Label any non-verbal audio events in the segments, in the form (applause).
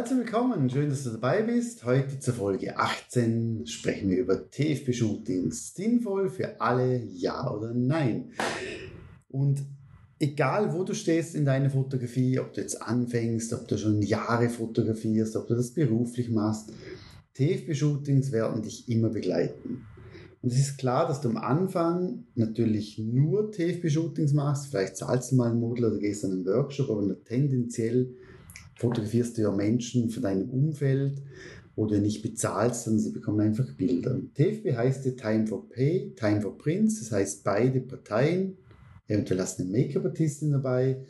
Herzlich willkommen, schön, dass du dabei bist. Heute zur Folge 18 sprechen wir über TFP-Shootings. Sinnvoll für alle, ja oder nein? Und egal, wo du stehst in deiner Fotografie, ob du jetzt anfängst, ob du schon Jahre fotografierst, ob du das beruflich machst, TFP-Shootings werden dich immer begleiten. Und es ist klar, dass du am Anfang natürlich nur TFP-Shootings machst. Vielleicht zahlst du mal ein Model oder gehst an einen Workshop, aber tendenziell fotografierst du ja Menschen von deinem Umfeld, wo du nicht bezahlst, sondern sie bekommen einfach Bilder. TFP heißt ja Time for Pay, Time for Prints, das heißt beide Parteien, eventuell hast du eine Make-up-Artistin dabei,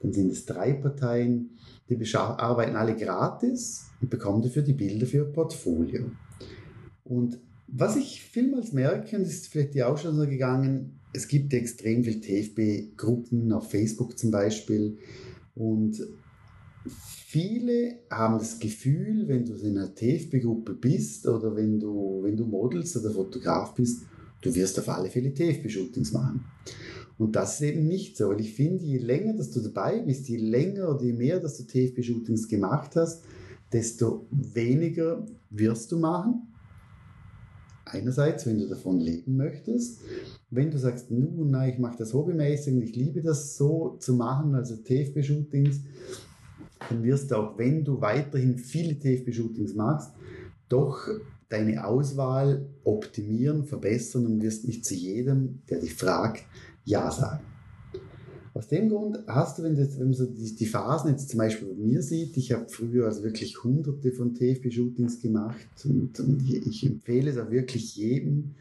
dann sind es drei Parteien, die arbeiten alle gratis und bekommen dafür die Bilder für ihr Portfolio. Und was ich vielmals merke, und das ist vielleicht die auch schon so gegangen, es gibt extrem viele TFB-Gruppen auf Facebook zum Beispiel und Viele haben das Gefühl, wenn du in einer TFB-Gruppe bist oder wenn du, wenn du Models oder Fotograf bist, du wirst auf alle Fälle TFB-Shootings machen. Und das ist eben nicht so, weil ich finde, je länger, dass du dabei bist, je länger oder je mehr, dass du TFB-Shootings gemacht hast, desto weniger wirst du machen. Einerseits, wenn du davon leben möchtest. Wenn du sagst, nun, nein, ich mache das hobbymäßig und ich liebe das so zu machen, also TFB-Shootings, dann wirst du auch, wenn du weiterhin viele TFB-Shootings machst, doch deine Auswahl optimieren, verbessern und wirst nicht zu jedem, der dich fragt, Ja sagen. Aus dem Grund hast du, wenn, das, wenn man so die, die, Phasen jetzt zum Beispiel bei mir sieht, ich habe früher also wirklich hunderte von TFB-Shootings gemacht und, und, ich empfehle es auch wirklich jedem,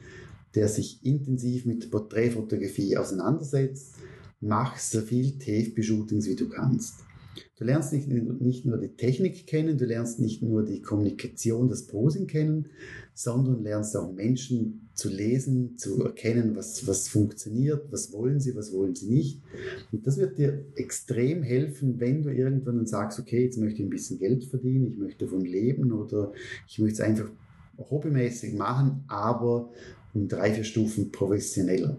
der sich intensiv mit Porträtfotografie auseinandersetzt, mach so viel TFB-Shootings wie du kannst. Du lernst nicht, nicht nur die Technik kennen, du lernst nicht nur die Kommunikation, das Posing kennen, sondern lernst auch Menschen zu lesen, zu erkennen, was, was funktioniert, was wollen sie, was wollen sie nicht. Und das wird dir extrem helfen, wenn du irgendwann dann sagst, okay, jetzt möchte ich ein bisschen Geld verdienen, ich möchte davon leben oder ich möchte es einfach hobbymäßig machen, aber um drei, vier Stufen professioneller.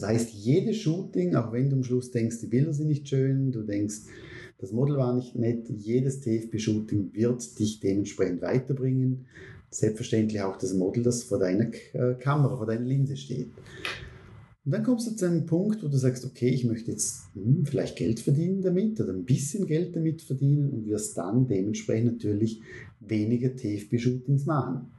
Das heißt, jedes Shooting, auch wenn du am Schluss denkst, die Bilder sind nicht schön, du denkst, das Model war nicht nett, jedes TFP-Shooting wird dich dementsprechend weiterbringen. Selbstverständlich auch das Model, das vor deiner äh, Kamera, vor deiner Linse steht. Und dann kommst du zu einem Punkt, wo du sagst, okay, ich möchte jetzt hm, vielleicht Geld verdienen damit oder ein bisschen Geld damit verdienen und wirst dann dementsprechend natürlich weniger TFP-Shootings machen.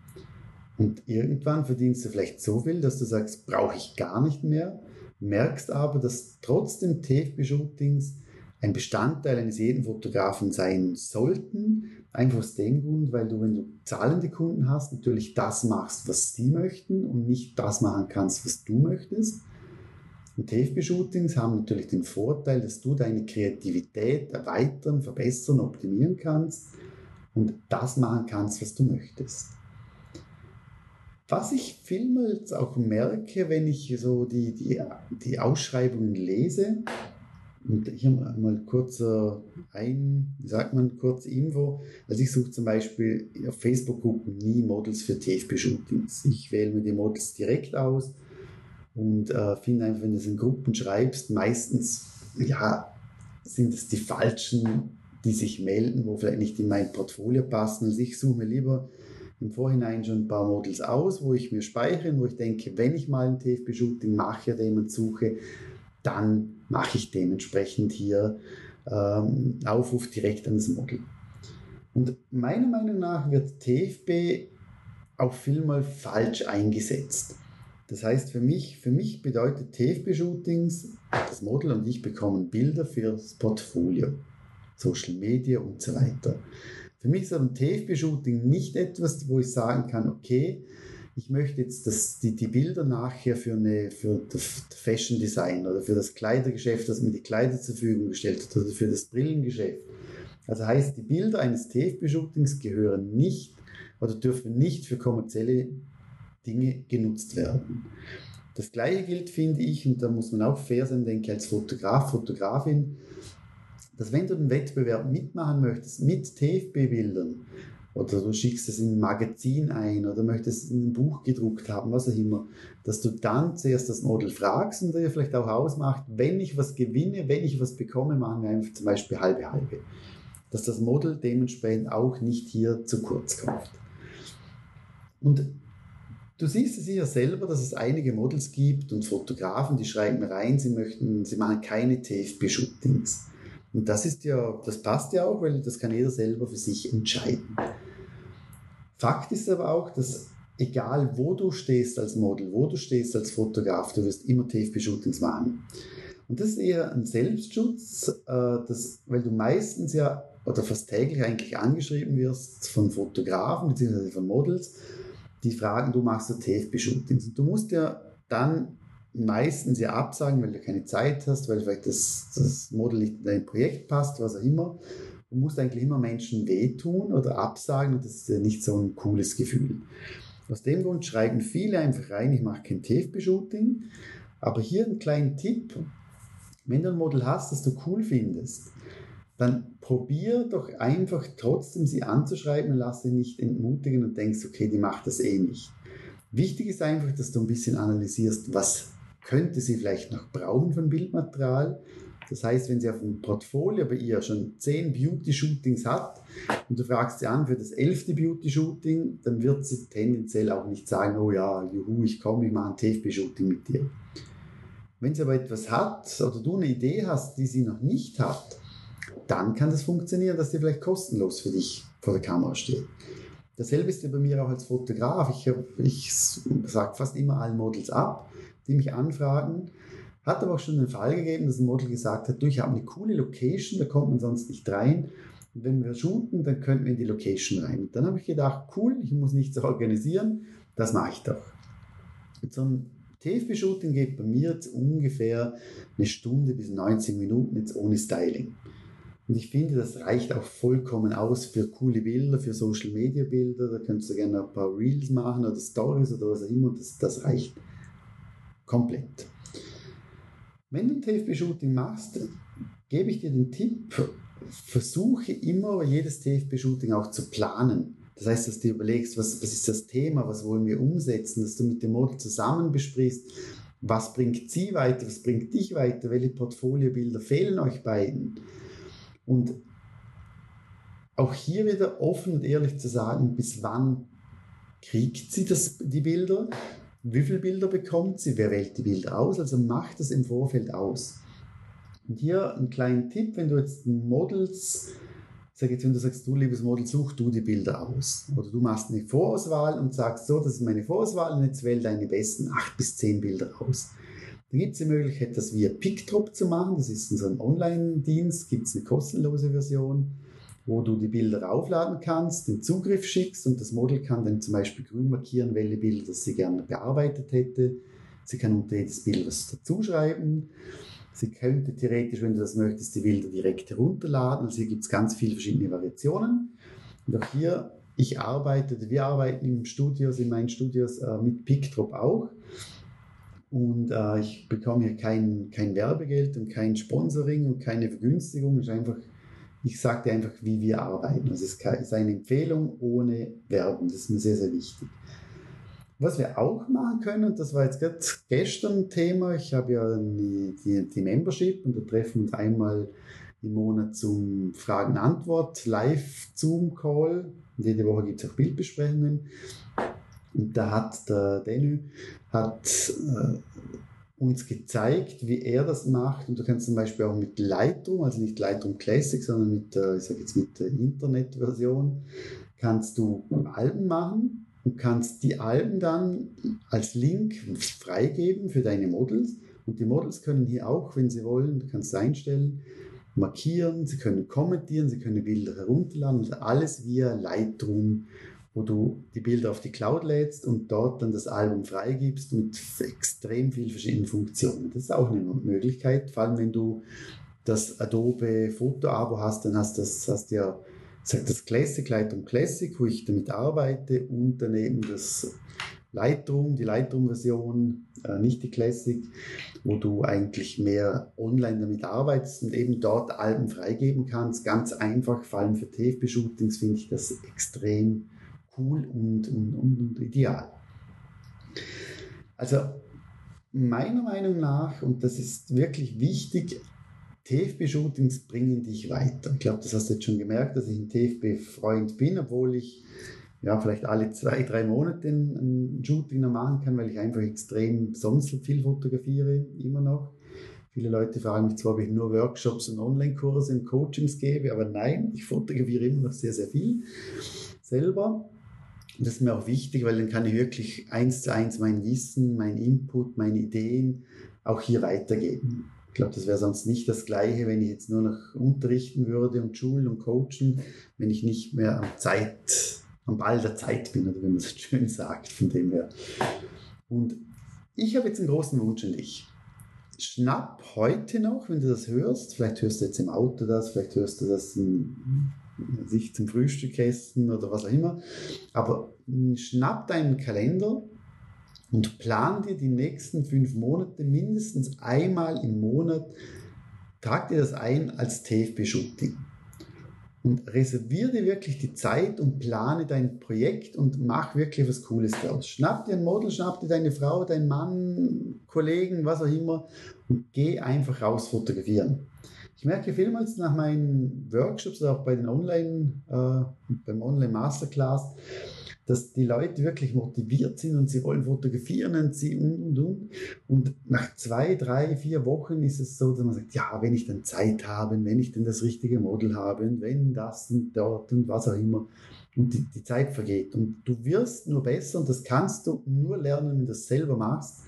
Und irgendwann verdienst du vielleicht so viel, dass du sagst, brauche ich gar nicht mehr, merkst aber, dass trotzdem TFB-Shootings ein Bestandteil eines jeden Fotografen sein sollten. Einfach aus dem Grund, weil du, wenn du zahlende Kunden hast, natürlich das machst, was sie möchten und nicht das machen kannst, was du möchtest. Und TFB-Shootings haben natürlich den Vorteil, dass du deine Kreativität erweitern, verbessern, optimieren kannst und das machen kannst, was du möchtest. Was ich vielmals auch merke, wenn ich so die, die, die Ausschreibungen lese, und hier mal kurz ein, wie sagt man, kurz Info. Also ich suche zum Beispiel auf Facebook-Gruppen nie Models für TFP-Shootings. Ich wähle mir die Models direkt aus und äh, finde einfach, wenn du es in Gruppen schreibst, meistens, ja, sind es die falschen, die sich melden, wo vielleicht nicht in mein Portfolio passen. Also ich suche mir lieber im Vorhinein schon ein paar Models aus, wo ich mir speichere, wo ich denke, wenn ich mal ein TFB-Shooting mache oder jemand suche, dann mache ich dementsprechend hier ähm, Aufruf direkt an das Model. Und meiner Meinung nach wird TFB auch vielmal falsch eingesetzt. Das heißt, für mich, für mich bedeutet TFB-Shootings, das Model und ich bekommen Bilder fürs Portfolio, Social Media und so weiter. Für mich ist ein TFB-Shooting nicht etwas, wo ich sagen kann, okay, ich möchte jetzt das, die, die Bilder nachher für, eine, für das Fashion Design oder für das Kleidergeschäft, das mir die Kleider zur Verfügung gestellt hat oder für das Brillengeschäft. Also heißt, die Bilder eines TFB-Shootings gehören nicht oder dürfen nicht für kommerzielle Dinge genutzt werden. Das gleiche gilt, finde ich, und da muss man auch fair sein, denke ich, als Fotograf, Fotografin, dass wenn du den Wettbewerb mitmachen möchtest mit TFB-Bildern oder du schickst es in ein Magazin ein oder möchtest es in ein Buch gedruckt haben, was auch immer, dass du dann zuerst das Model fragst und dir vielleicht auch ausmacht, wenn ich was gewinne, wenn ich was bekomme, machen wir einfach zum Beispiel halbe halbe. dass das Model dementsprechend auch nicht hier zu kurz kommt. Und du siehst es sicher selber, dass es einige Models gibt und Fotografen, die schreiben rein, sie möchten, sie machen keine TFP-Shootings. Und das ist ja, das passt ja auch, weil das kann jeder selber für sich entscheiden. Fakt ist aber auch, dass egal wo du stehst als Model, wo du stehst als Fotograf, du wirst immer TFP-Shootings machen. Und das ist eher ein Selbstschutz, äh, das, weil du meistens ja oder fast täglich eigentlich angeschrieben wirst von Fotografen bzw. von Models, die fragen, du machst so TFP-Shootings. Und du musst ja dann meistens ja absagen, weil du keine Zeit hast, weil vielleicht das, das Model nicht in dein Projekt passt, was auch immer. Du musst eigentlich immer Menschen wehtun oder absagen und das ist ja nicht so ein cooles Gefühl. Aus dem Grund schreiben viele einfach rein, ich mache kein TFP-Shooting. Aber hier ein kleiner Tipp, wenn du ein Model hast, das du cool findest, dann probier doch einfach trotzdem sie anzuschreiben und lass sie nicht entmutigen und denkst, okay, die macht das eh nicht. Wichtig ist einfach, dass du ein bisschen analysierst, was könnte sie vielleicht noch brauchen von Bildmaterial. Das heißt, wenn sie auf dem Portfolio bei ihr schon zehn Beauty-Shootings hat und du fragst sie an für das elfte Beauty-Shooting, dann wird sie tendenziell auch nicht sagen, oh ja, juhu, ich komme, ich mache ein TFB-Shooting mit dir. Wenn sie aber etwas hat oder du eine Idee hast, die sie noch nicht hat, dann kann das funktionieren, dass die vielleicht kostenlos für dich vor der Kamera steht. Dasselbe ist ja bei mir auch als Fotograf. Ich, ich sage fast immer allen Models ab, die mich anfragen. Hat aber auch schon einen Fall gegeben, dass ein Model gesagt hat, du, ich habe eine coole Location, da kommt man sonst nicht rein. Und wenn wir shooten, dann könnten wir in die Location rein. Und dann habe ich gedacht, cool, ich muss nichts organisieren, das mache ich doch. Und so ein TFB-Shooting geht bei mir jetzt ungefähr eine Stunde bis 90 Minuten jetzt ohne Styling. Und ich finde, das reicht auch vollkommen aus für coole Bilder, für Social Media Bilder. Da könntest du gerne ein paar Reels machen oder Stories oder was auch immer. Das, das reicht komplett. Wenn du ein TFB-Shooting machst, gebe ich dir den Tipp, versuche immer jedes TFB-Shooting auch zu planen. Das heißt, dass du dir überlegst, was, was ist das Thema, was wollen wir umsetzen, dass du mit dem Model zusammen besprichst, was bringt sie weiter, was bringt dich weiter, welche Portfoliobilder fehlen euch beiden und auch hier wieder offen und ehrlich zu sagen, bis wann kriegt sie das, die Bilder, wie viele Bilder bekommt sie, wer wählt die Bilder aus, also macht das im Vorfeld aus. Und hier ein kleiner Tipp, wenn du jetzt Models, sag jetzt, wenn du sagst, du liebes Model, such du die Bilder aus. Oder du machst eine Vorauswahl und sagst, so, das ist meine Vorauswahl und jetzt wähl deine besten acht bis zehn Bilder aus. Dann gibt es die Möglichkeit, das via PickDrop zu machen. Das ist so ein Online-Dienst, gibt es eine kostenlose Version, wo du die Bilder aufladen kannst, den Zugriff schickst und das Model kann dann zum Beispiel grün markieren, welche Bilder sie gerne bearbeitet hätte. Sie kann unter jedes Bild was dazuschreiben. Sie könnte theoretisch, wenn du das möchtest, die Bilder direkt herunterladen. Also hier gibt es ganz viele verschiedene Variationen. Und auch hier, ich arbeite, wir arbeiten im Studios, in meinen Studios äh, mit PickDrop auch und äh, ich bekomme hier kein, kein Werbegeld und kein Sponsoring und keine Vergünstigung. Es ist einfach, ich sage dir einfach, wie wir arbeiten. Es ist, eine Empfehlung ohne Werbung. Das ist mir sehr, sehr wichtig. Was wir auch machen können, und das war jetzt gerade gestern Thema, ich habe ja die, die, die Membership und da treffen wir uns einmal im Monat zum Fragen-Antwort Live-Zoom-Call. Jede Woche gibt es auch Bildbesprechungen. Und da hat der Denny hat äh, uns gezeigt, wie er das macht. Und du kannst zum Beispiel auch mit Lightroom, also nicht Lightroom Classic, sondern mit, äh, ich sag jetzt mit Internetversion, kannst du Alben machen und kannst die Alben dann als Link freigeben für deine Models. Und die Models können hier auch, wenn sie wollen, du kannst einstellen, markieren, sie können kommentieren, sie können Bilder herunterladen, also alles via Lightroom wo du die Bilder auf die Cloud lädst und dort dann das Album freigibst mit extrem vielen verschiedenen Funktionen. Das ist auch eine Möglichkeit, vor allem wenn du das Adobe Foto-Abo hast, dann hast du das, hast ja das Classic, Lightroom Classic, wo ich damit arbeite und daneben das Lightroom, die Lightroom-Version, äh, nicht die Classic, wo du eigentlich mehr online damit arbeitest und eben dort Alben freigeben kannst. Ganz einfach, vor allem für TFB-Shootings finde ich das extrem cool und, und, und, ideal. Also meiner Meinung nach, und das ist wirklich wichtig, TFB-Shootings bringen dich weiter. Ich glaube, das hast du jetzt schon gemerkt, dass ich ein TFB-Freund bin, obwohl ich ja, vielleicht alle zwei, drei Monate ein, Shooting noch machen kann, weil ich einfach extrem sonst viel fotografiere, immer noch. Viele Leute fragen mich zwar, ob ich nur Workshops und Online-Kurse und Coachings gebe, aber nein, ich fotografiere immer noch sehr, sehr viel selber. Und das ist mir auch wichtig, weil dann kann ich wirklich eins zu eins mein Wissen, mein Input, meine Ideen auch hier weitergeben. Ich glaube, das wäre sonst nicht das Gleiche, wenn ich jetzt nur noch unterrichten würde und schulen und coachen, wenn ich nicht mehr am Zeit, am Ball der Zeit bin, oder wie man so (laughs) schön sagt, von dem her. Und ich habe jetzt einen großen Wunsch an dich. Schnapp heute noch, wenn du das hörst, vielleicht hörst du jetzt im Auto das, vielleicht hörst du das in, sich zum Frühstück essen oder was auch immer, aber schnapp deinen Kalender und plan dir die nächsten fünf Monate mindestens einmal im Monat, trag dir das ein als TFB-Shooting. Und reserviere dir wirklich die Zeit und plane dein Projekt und mach wirklich was Cooles draus. Schnapp dir ein Model, schnapp dir deine Frau, deinen Mann, Kollegen, was auch immer und geh einfach raus fotografieren. Ich merke vielmals nach meinen Workshops, auch bei den Online, äh, beim Online Masterclass, dass die Leute wirklich motiviert sind und sie wollen fotografieren und sie und und und. Und nach zwei, drei, vier Wochen ist es so, dass man sagt, ja, wenn ich dann Zeit habe, wenn ich dann das richtige Model habe und wenn das und dort und was auch immer. Und die, die Zeit vergeht. Und du wirst nur besser und das kannst du nur lernen, wenn du das selber machst,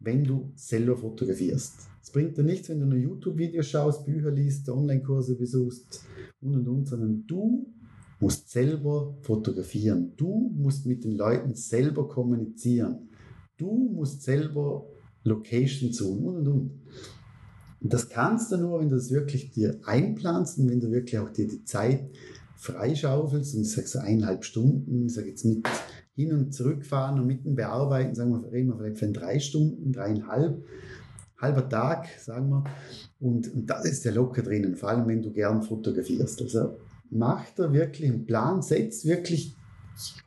wenn du selber fotografierst. Es bringt dir nichts, wenn du nur YouTube-Videos schaust, Bücher liest, Online-Kurse besuchst und und und, sondern du musst selber fotografieren. Du musst mit den Leuten selber kommunizieren. Du musst selber Location suchen und und und. Und das kannst du nur, wenn du das wirklich dir einplanst und wenn du wirklich auch dir die Zeit freischaufelst und ich sage so eineinhalb Stunden, ich sage jetzt mit hin und zurückfahren und mit dem Bearbeiten, sagen wir, reden wir vielleicht von drei Stunden, dreieinhalb, halber Tag, sagen wir. Und, und das ist ja locker drinnen, vor allem wenn du gern fotografierst. Also mach da wirklich einen Plan, setz wirklich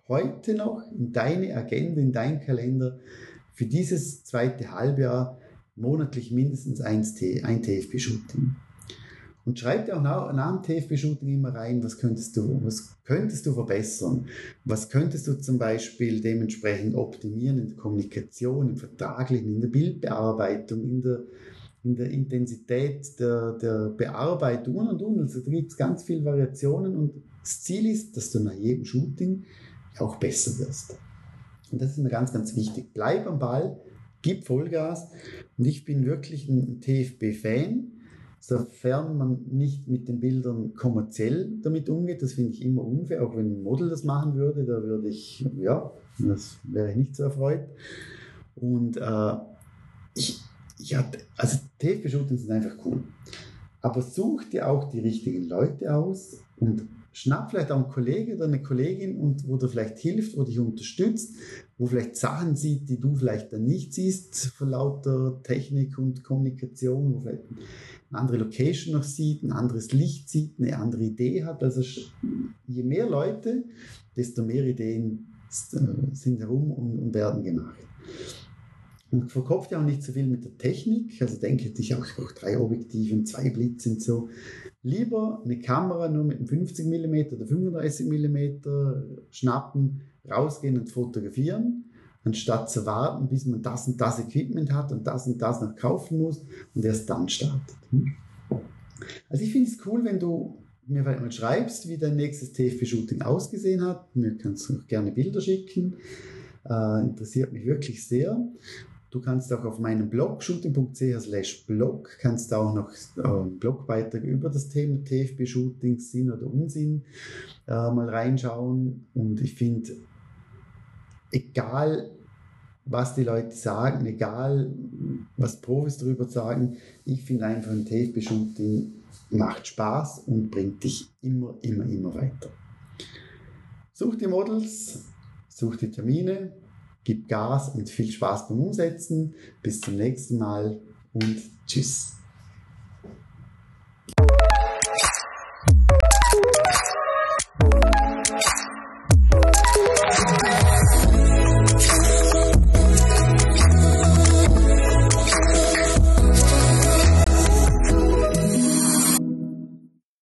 heute noch in deine Agenda, in deinen Kalender für dieses zweite Halbjahr monatlich mindestens ein, ein TFB-Shooting. Und schreib dir auch nach, nach dem TFB-Shooting immer rein, was könntest du, was könntest du verbessern? Was könntest du zum Beispiel dementsprechend optimieren in der Kommunikation, im Vertraglichen, in der Bildbearbeitung, in der in der Intensität der, der Bearbeitung und und und. Also da gibt es ganz viele Variationen und das Ziel ist, dass du nach jedem Shooting auch besser wirst. Und das ist mir ganz, ganz wichtig. Bleib am Ball, gib Vollgas und ich bin wirklich ein TFB-Fan, sofern man nicht mit den Bildern kommerziell damit umgeht. Das finde ich immer unfair, auch wenn ein Model das machen würde, da würde ich, ja, das wäre ich nicht so erfreut. Und äh, ich, ja, also TFB-Shootings sind einfach cool. Aber such dir auch die richtigen Leute aus und schnapp vielleicht auch einen Kollegen oder eine Kollegin und wo dir vielleicht hilft, wo dich unterstützt, wo vielleicht Sachen sieht, die du vielleicht dann nicht siehst vor lauter Technik und Kommunikation, wo vielleicht eine andere Location noch sieht, ein anderes Licht sieht, eine andere Idee hat. Also je mehr Leute, desto mehr Ideen sind herum und werden gemacht. Und verkopft ja auch nicht so viel mit der Technik. Also denke ich auch, ich brauche drei Objektive und zwei Blitze und so. Lieber eine Kamera nur mit einem 50 mm oder 35 mm schnappen, rausgehen und fotografieren, anstatt zu warten, bis man das und das Equipment hat und das und das noch kaufen muss und erst dann startet. Also ich finde es cool, wenn du mir vielleicht mal schreibst, wie dein nächstes TFB-Shooting ausgesehen hat. Mir kannst du auch gerne Bilder schicken. Äh, interessiert mich wirklich sehr. Du kannst auch auf meinem Blog shooting.ch slash blog kannst auch noch äh, einen Blogbeitrag über das Thema TFB-Shootings, Sinn oder Unsinn, äh, mal reinschauen. Und ich finde, egal was die Leute sagen, egal was Profis darüber sagen, ich finde einfach ein TFB-Shooting macht Spaß und bringt dich immer, immer, immer weiter. Such die Models, such die Termine, gib Gas und viel Spaß beim Umsetzen. Bis zum nächsten Mal und tschüss.